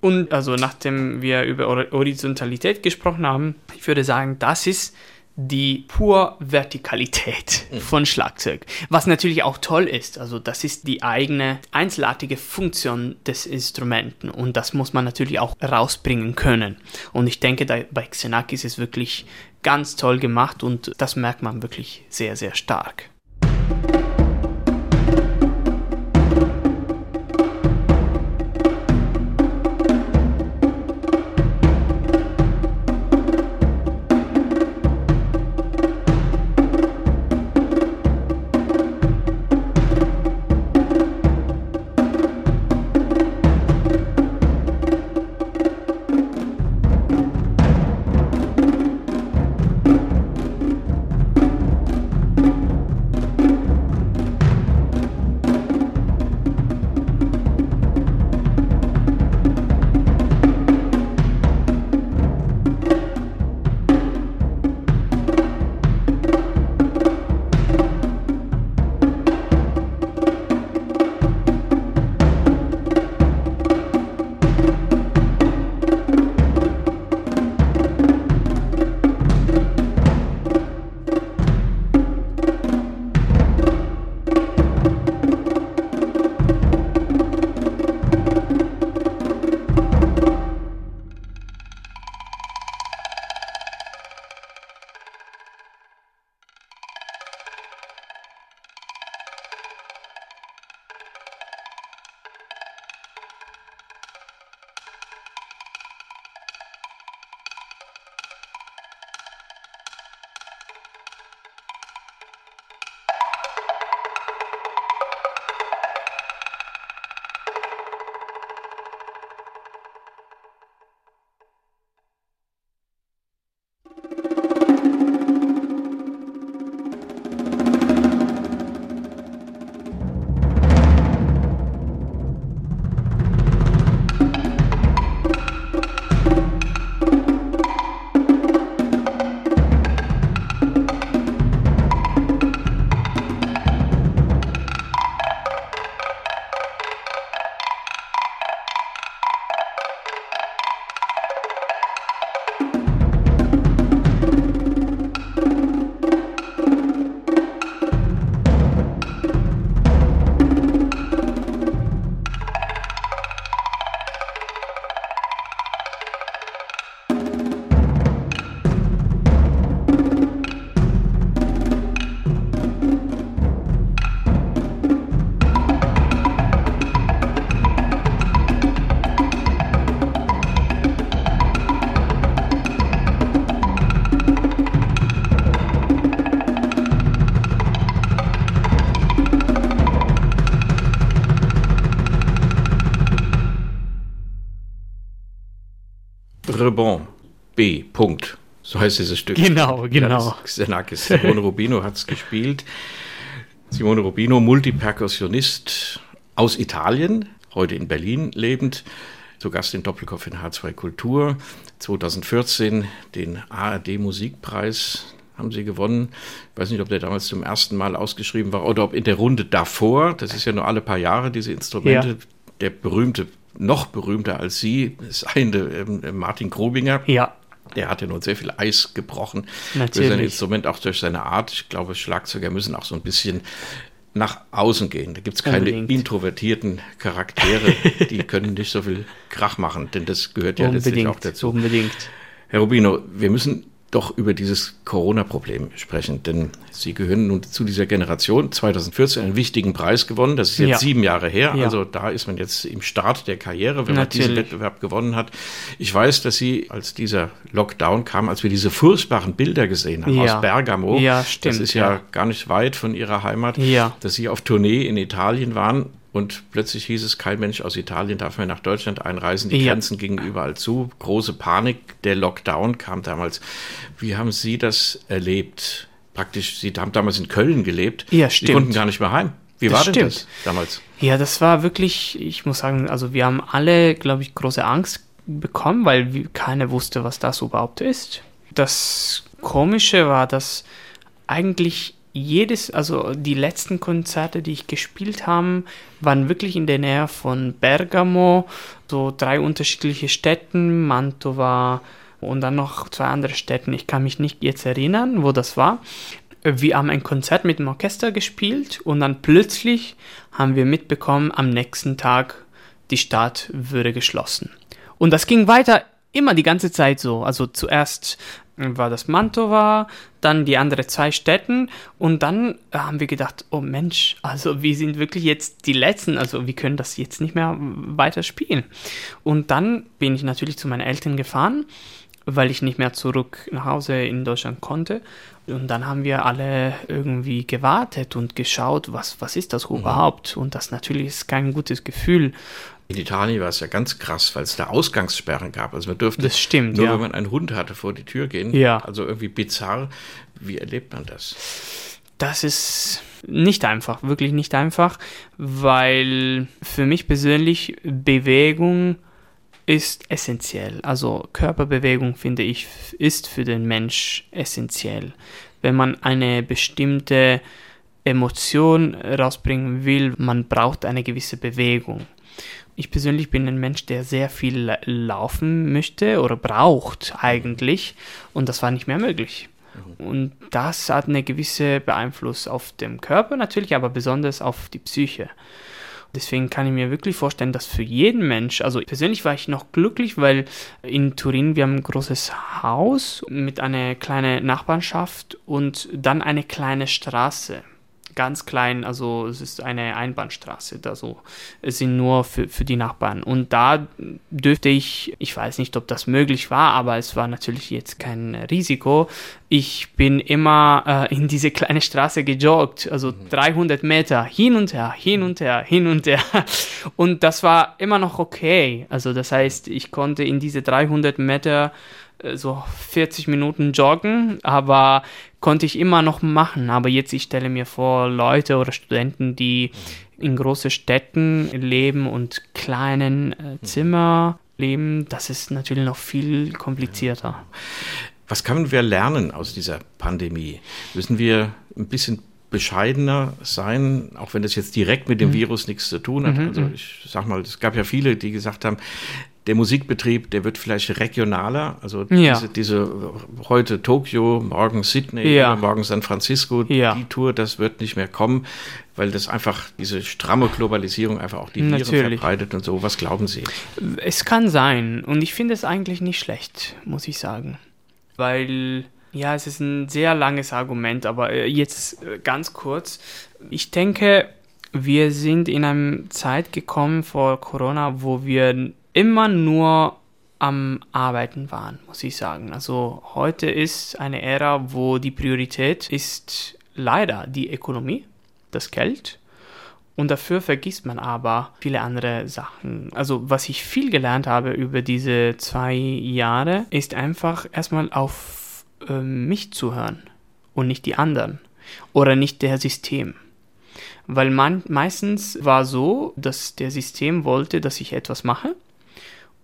Und also nachdem wir über Hor- Horizontalität gesprochen haben, ich würde sagen, das ist die pure Vertikalität von Schlagzeug. Was natürlich auch toll ist. Also das ist die eigene einzelartige Funktion des Instrumenten und das muss man natürlich auch rausbringen können. Und ich denke, bei Xenakis ist es wirklich ganz toll gemacht und das merkt man wirklich sehr, sehr stark. So heißt dieses Stück. Genau, genau. Xenakis. Simone Rubino hat es gespielt. Simone Rubino, Multiperkussionist aus Italien, heute in Berlin lebend, zu Gast in Doppelkopf in H2 Kultur. 2014 den ARD Musikpreis haben sie gewonnen. Ich weiß nicht, ob der damals zum ersten Mal ausgeschrieben war oder ob in der Runde davor, das ist ja nur alle paar Jahre, diese Instrumente, Ja. der berühmte, noch berühmter als sie, ist eine ähm, Martin Grobinger. Ja, Der hat ja nun sehr viel Eis gebrochen Natürlich. für sein Instrument, auch durch seine Art. Ich glaube, Schlagzeuger müssen auch so ein bisschen nach außen gehen. Da gibt es keine Unbedingt. introvertierten Charaktere, die können nicht so viel Krach machen, denn das gehört ja letztlich auch unbedingt. dazu. Unbedingt. Herr Rubino, wir müssen doch über dieses Corona-Problem sprechen, denn Sie gehören nun zu dieser Generation, 2014 einen wichtigen Preis gewonnen, das ist jetzt Ja. sieben Jahre her, Ja. also da ist man jetzt im Start der Karriere, wenn man diesen Natürlich. Wettbewerb gewonnen hat. Ich weiß, dass Sie, als dieser Lockdown kam, als wir diese furchtbaren Bilder gesehen haben Ja. aus Bergamo, das ist ja, gar nicht weit von Ihrer Heimat, dass Sie auf Tournee in Italien waren und plötzlich hieß es, kein Mensch aus Italien darf mehr nach Deutschland einreisen, die Ja. Grenzen gingen überall zu, große Panik, der Lockdown kam damals. Wie haben Sie das erlebt? Praktisch, Sie haben damals in Köln gelebt. Ja, Sie stimmt. konnten gar nicht mehr heim. Wie Das war denn stimmt. das damals? Ja, das war wirklich, ich muss sagen, also wir haben alle, glaube ich, große Angst bekommen, weil keiner wusste, was das überhaupt ist. Das Komische war, dass eigentlich jedes, also die letzten Konzerte, die ich gespielt habe, waren wirklich in der Nähe von Bergamo, so drei unterschiedliche Städten, Mantova und dann noch zwei andere Städten. Ich kann mich nicht jetzt erinnern, wo das war. Wir haben ein Konzert mit dem Orchester gespielt und dann plötzlich haben wir mitbekommen, am nächsten Tag die Stadt würde geschlossen. Und das ging weiter immer die ganze Zeit so. Also zuerst war das Mantova, dann die anderen zwei Städten und dann haben wir gedacht, oh Mensch, also wir sind wirklich jetzt die Letzten, also wir können das jetzt nicht mehr weiter spielen. Und dann bin ich natürlich zu meinen Eltern gefahren, weil ich nicht mehr zurück nach Hause in Deutschland konnte. Und dann haben wir alle irgendwie gewartet und geschaut, was, was ist das überhaupt? Und das natürlich ist kein gutes Gefühl. In Italien war es ja ganz krass, weil es da Ausgangssperren gab. Also man durfte Das stimmt, nur, ja. wenn man einen Hund hatte, vor die Tür gehen. Ja. Also irgendwie bizarr. Wie erlebt man das? Das ist nicht einfach, wirklich nicht einfach, weil für mich persönlich Bewegung ist essentiell. Also Körperbewegung, finde ich, ist für den Mensch essentiell. Wenn man eine bestimmte Emotion rausbringen will, man braucht eine gewisse Bewegung. Ich persönlich bin ein Mensch, der sehr viel la- laufen möchte oder braucht eigentlich und das war nicht mehr möglich. Und das hat eine gewisse Beeinfluss auf den Körper natürlich, aber besonders auf die Psyche. Deswegen kann ich mir wirklich vorstellen, dass für jeden Mensch, also persönlich war ich noch glücklich, weil in Turin wir haben ein großes Haus mit einer kleinen Nachbarschaft und dann eine kleine Straße. Ganz klein, also es ist eine Einbahnstraße, also es sind nur für, für die Nachbarn. Und da dürfte ich, ich weiß nicht, ob das möglich war, aber es war natürlich jetzt kein Risiko. Ich bin immer äh, in diese kleine Straße gejoggt, also 300 Meter hin und her, hin und her, hin und her. Und das war immer noch okay. Also das heißt, ich konnte in diese 300 Meter so 40 Minuten joggen, aber konnte ich immer noch machen. Aber jetzt, ich stelle mir vor, Leute oder Studenten, die in großen Städten leben und kleinen äh, Zimmer leben, das ist natürlich noch viel komplizierter. Was können wir lernen aus dieser Pandemie? Müssen wir ein bisschen bescheidener sein, auch wenn das jetzt direkt mit dem Mhm. Virus nichts zu tun hat. Also ich sag mal, es gab ja viele, die gesagt haben, der Musikbetrieb, der wird vielleicht regionaler. Also Ja. diese, diese heute Tokio, morgen Sydney, Ja. morgen San Francisco, Ja. die Tour, das wird nicht mehr kommen, weil das einfach diese stramme Globalisierung einfach auch die Viren Natürlich. verbreitet und so. Was glauben Sie? Es kann sein und ich finde es eigentlich nicht schlecht, muss ich sagen. Weil, ja, es ist ein sehr langes Argument, aber äh, jetzt äh, ganz kurz. Ich denke, wir sind in eine Zeit gekommen vor Corona, wo wir immer nur am Arbeiten waren, muss ich sagen. Also heute ist eine Ära, wo die Priorität ist leider die Ökonomie, das Geld. Und dafür vergisst man aber viele andere Sachen. Also was ich viel gelernt habe über diese zwei Jahre, ist einfach erstmal auf äh, mich zu hören und nicht die anderen oder nicht der System. Weil man, meistens war so, dass der System wollte, dass ich etwas mache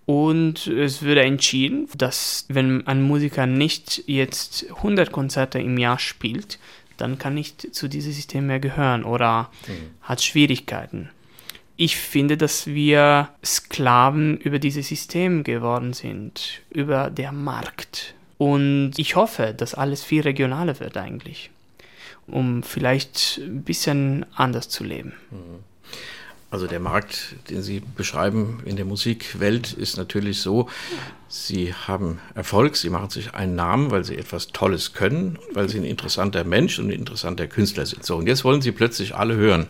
und es würde entschieden, dass wenn ein Musiker nicht jetzt 100 Konzerte im Jahr spielt, dann kann nicht zu diesem System mehr gehören oder hat Schwierigkeiten. Ich finde, dass wir Sklaven über dieses System geworden sind, über der Markt. Und ich hoffe, dass alles viel regionaler wird eigentlich, um vielleicht ein bisschen anders zu leben. Also der Markt, den Sie beschreiben in der Musikwelt, ist natürlich so, Sie haben Erfolg, Sie machen sich einen Namen, weil Sie etwas Tolles können, weil Sie ein interessanter Mensch und ein interessanter Künstler sind. So, und jetzt wollen Sie plötzlich alle hören.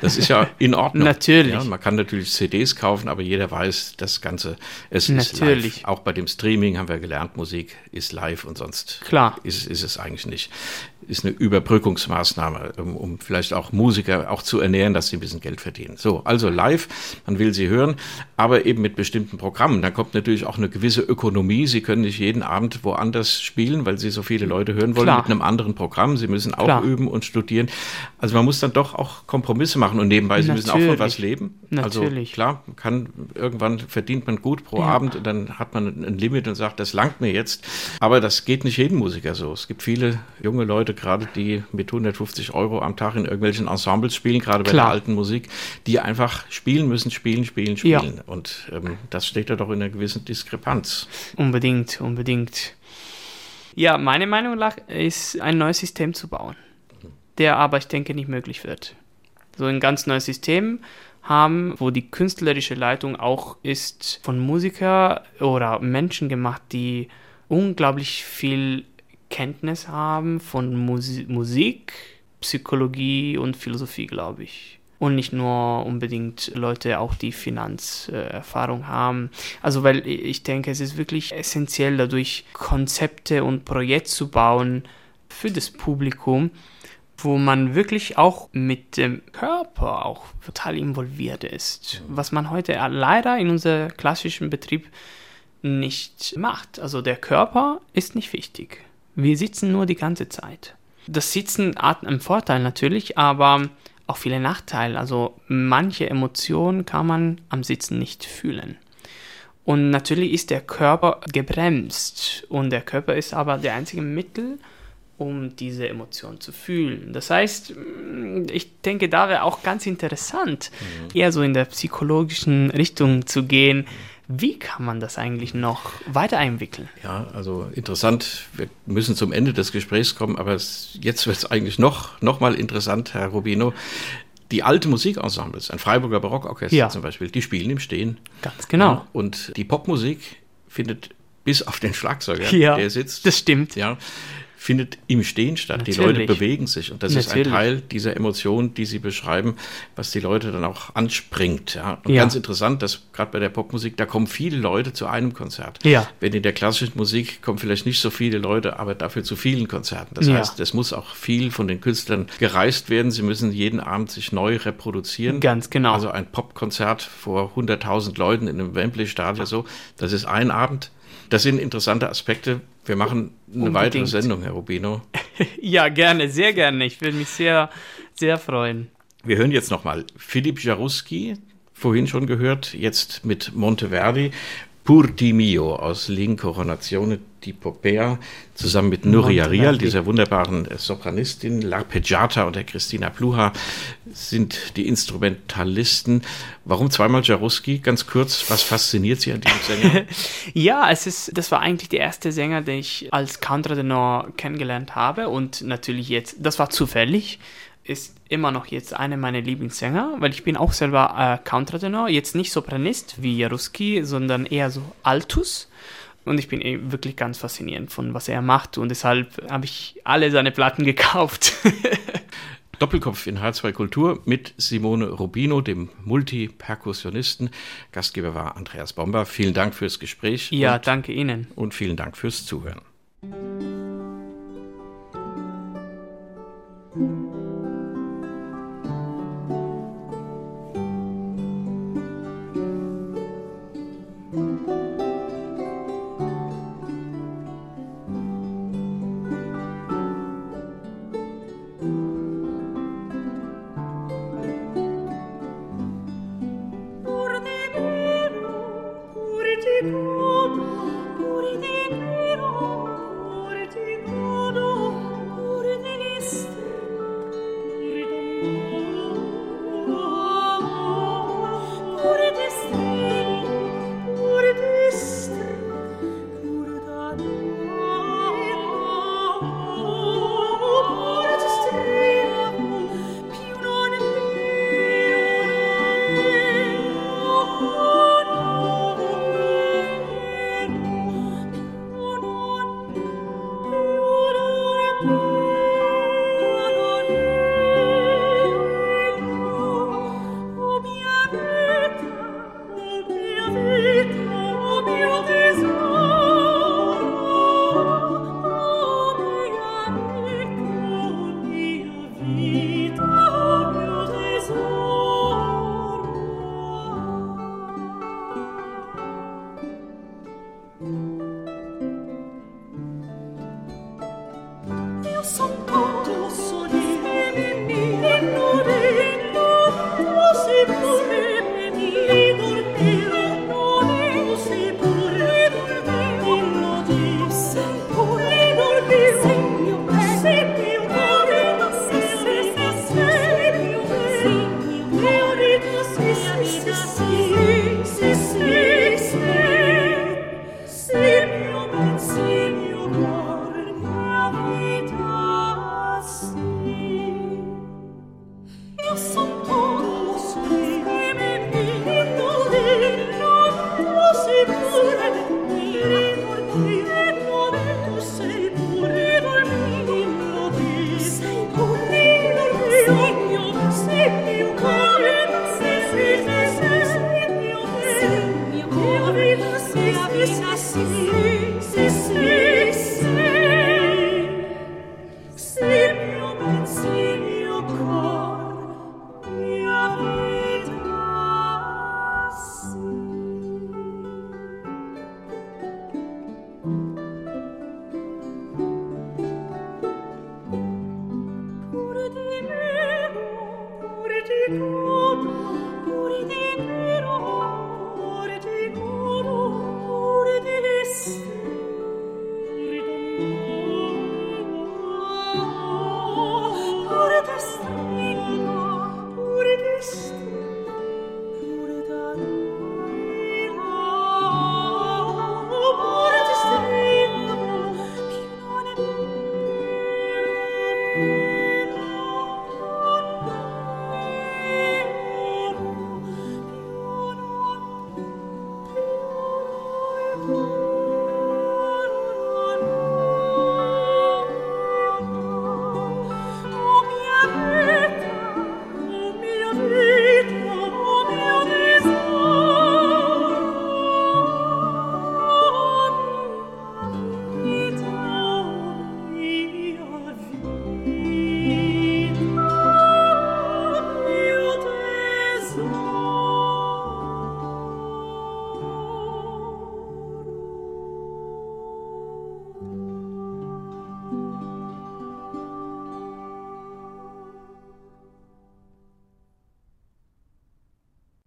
Das ist ja in Ordnung. Natürlich. Ja, man kann natürlich CDs kaufen, aber jeder weiß, das Ganze, es Natürlich. ist live. Auch bei dem Streaming haben wir gelernt, Musik ist live und sonst Klar. ist, ist es eigentlich nicht. Ist eine Überbrückungsmaßnahme, um, um vielleicht auch Musiker auch zu ernähren, dass sie ein bisschen Geld verdienen. So, so. Also live, man will sie hören, aber eben mit bestimmten Programmen. Dann kommt natürlich auch eine gewisse Ökonomie. Sie können nicht jeden Abend woanders spielen, weil sie so viele Leute hören wollen Klar. mit einem anderen Programm. Sie müssen auch Klar. üben und studieren. Also man muss dann doch auch Kompromisse machen und nebenbei, sie müssen auch von Natürlich. was leben. Also Natürlich. klar, man kann irgendwann verdient man gut pro Ja. Abend und dann hat man ein Limit und sagt, das langt mir jetzt. Aber das geht nicht jedem Musiker so. Es gibt viele junge Leute, gerade die mit 150 Euro am Tag in irgendwelchen Ensembles spielen, gerade bei Klar. der alten Musik, die einfach spielen müssen, spielen, spielen, Ja. spielen. Und ähm, das steht ja doch in einer gewissen Diskrepanz. Unbedingt, unbedingt. Ja, meine Meinung nach ist, ein neues System zu bauen, der aber, ich denke, nicht möglich wird. So ein ganz neues System haben, wo die künstlerische Leitung auch ist von Musiker oder Menschen gemacht, die unglaublich viel Kenntnis haben von Musi Musik, Psychologie und Philosophie, glaube ich. Und nicht nur unbedingt Leute auch die Finanzerfahrung haben. Also weil ich denke, es ist wirklich essentiell, dadurch Konzepte und Projekte zu bauen für das Publikum, wo man wirklich auch mit dem Körper auch total involviert ist. Was man heute leider in unserem klassischen Betrieb nicht macht. Also der Körper ist nicht wichtig. Wir sitzen nur die ganze Zeit. Das Sitzen hat einen Vorteil natürlich, aber auch viele Nachteile. Also manche Emotionen kann man am Sitzen nicht fühlen. Und natürlich ist der Körper gebremst und der Körper ist aber der einzige Mittel, um diese Emotion zu fühlen. Das heißt, mm, ich denke, da wäre auch ganz interessant, eher so in der psychologischen Richtung zu gehen. Wie kann man das eigentlich noch weiterentwickeln? Ja, also interessant. Wir müssen zum Ende des Gesprächs kommen, aber es, jetzt wird es eigentlich noch, noch mal interessant, Herr Rubino. Die alte Musikensembles, ein Freiburger Barockorchester Ja. zum Beispiel, die spielen im Stehen. Ganz genau. Ja, und die Popmusik findet bis auf den Schlagzeuger, Ja, der sitzt, das stimmt. ja, findet im Stehen statt. Die Natürlich. Leute bewegen sich und das ist Natürlich. ein Teil dieser Emotion, die Sie beschreiben, was die Leute dann auch anspringt. Ja. Und Ja. ganz interessant, dass gerade bei der Popmusik, da kommen viele Leute zu einem Konzert. Ja. Wenn in der klassischen Musik kommen vielleicht nicht so viele Leute, aber dafür zu vielen Konzerten. Das Ja. heißt, es muss auch viel von den Künstlern gereist werden. Sie müssen jeden Abend sich neu reproduzieren. Ganz genau. Also ein Popkonzert vor 100.000 Leuten in einem Wembley-Stadion, so, das ist ein Abend. Das sind interessante Aspekte. Wir machen eine Unbedingt. weitere Sendung, Herr Rubino. Ja, gerne, sehr gerne. Ich würde mich sehr, sehr freuen. Wir hören jetzt nochmal Philipp Jaruski, vorhin schon gehört, jetzt mit Monteverdi, Pur di mio aus L'Incoronazione di Popea, zusammen mit Nuria. Rial, dieser wunderbaren äh, Sopranistin, L'Arpeggiata und der Christina Pluha sind die Instrumentalisten. Warum zweimal Jaruski? Ganz kurz, was fasziniert Sie an diesem Sänger? Ja, es ist, das war eigentlich der erste Sänger, den ich als Countertenor kennengelernt habe und natürlich jetzt, das war zufällig, ist immer noch jetzt einer meiner Lieblingssänger, weil ich bin auch selber äh, Countertenor, jetzt nicht Sopranist wie Jaruski, sondern eher so Altus. Und ich bin eh wirklich ganz faszinierend von was er macht und deshalb habe ich alle seine Platten gekauft. Doppelkopf in H2 Kultur mit Simone Rubino, dem Multiperkussionisten. Gastgeber war Andreas Bomber. Vielen Dank fürs Gespräch. ja, und, danke Ihnen. und vielen Dank fürs Zuhören.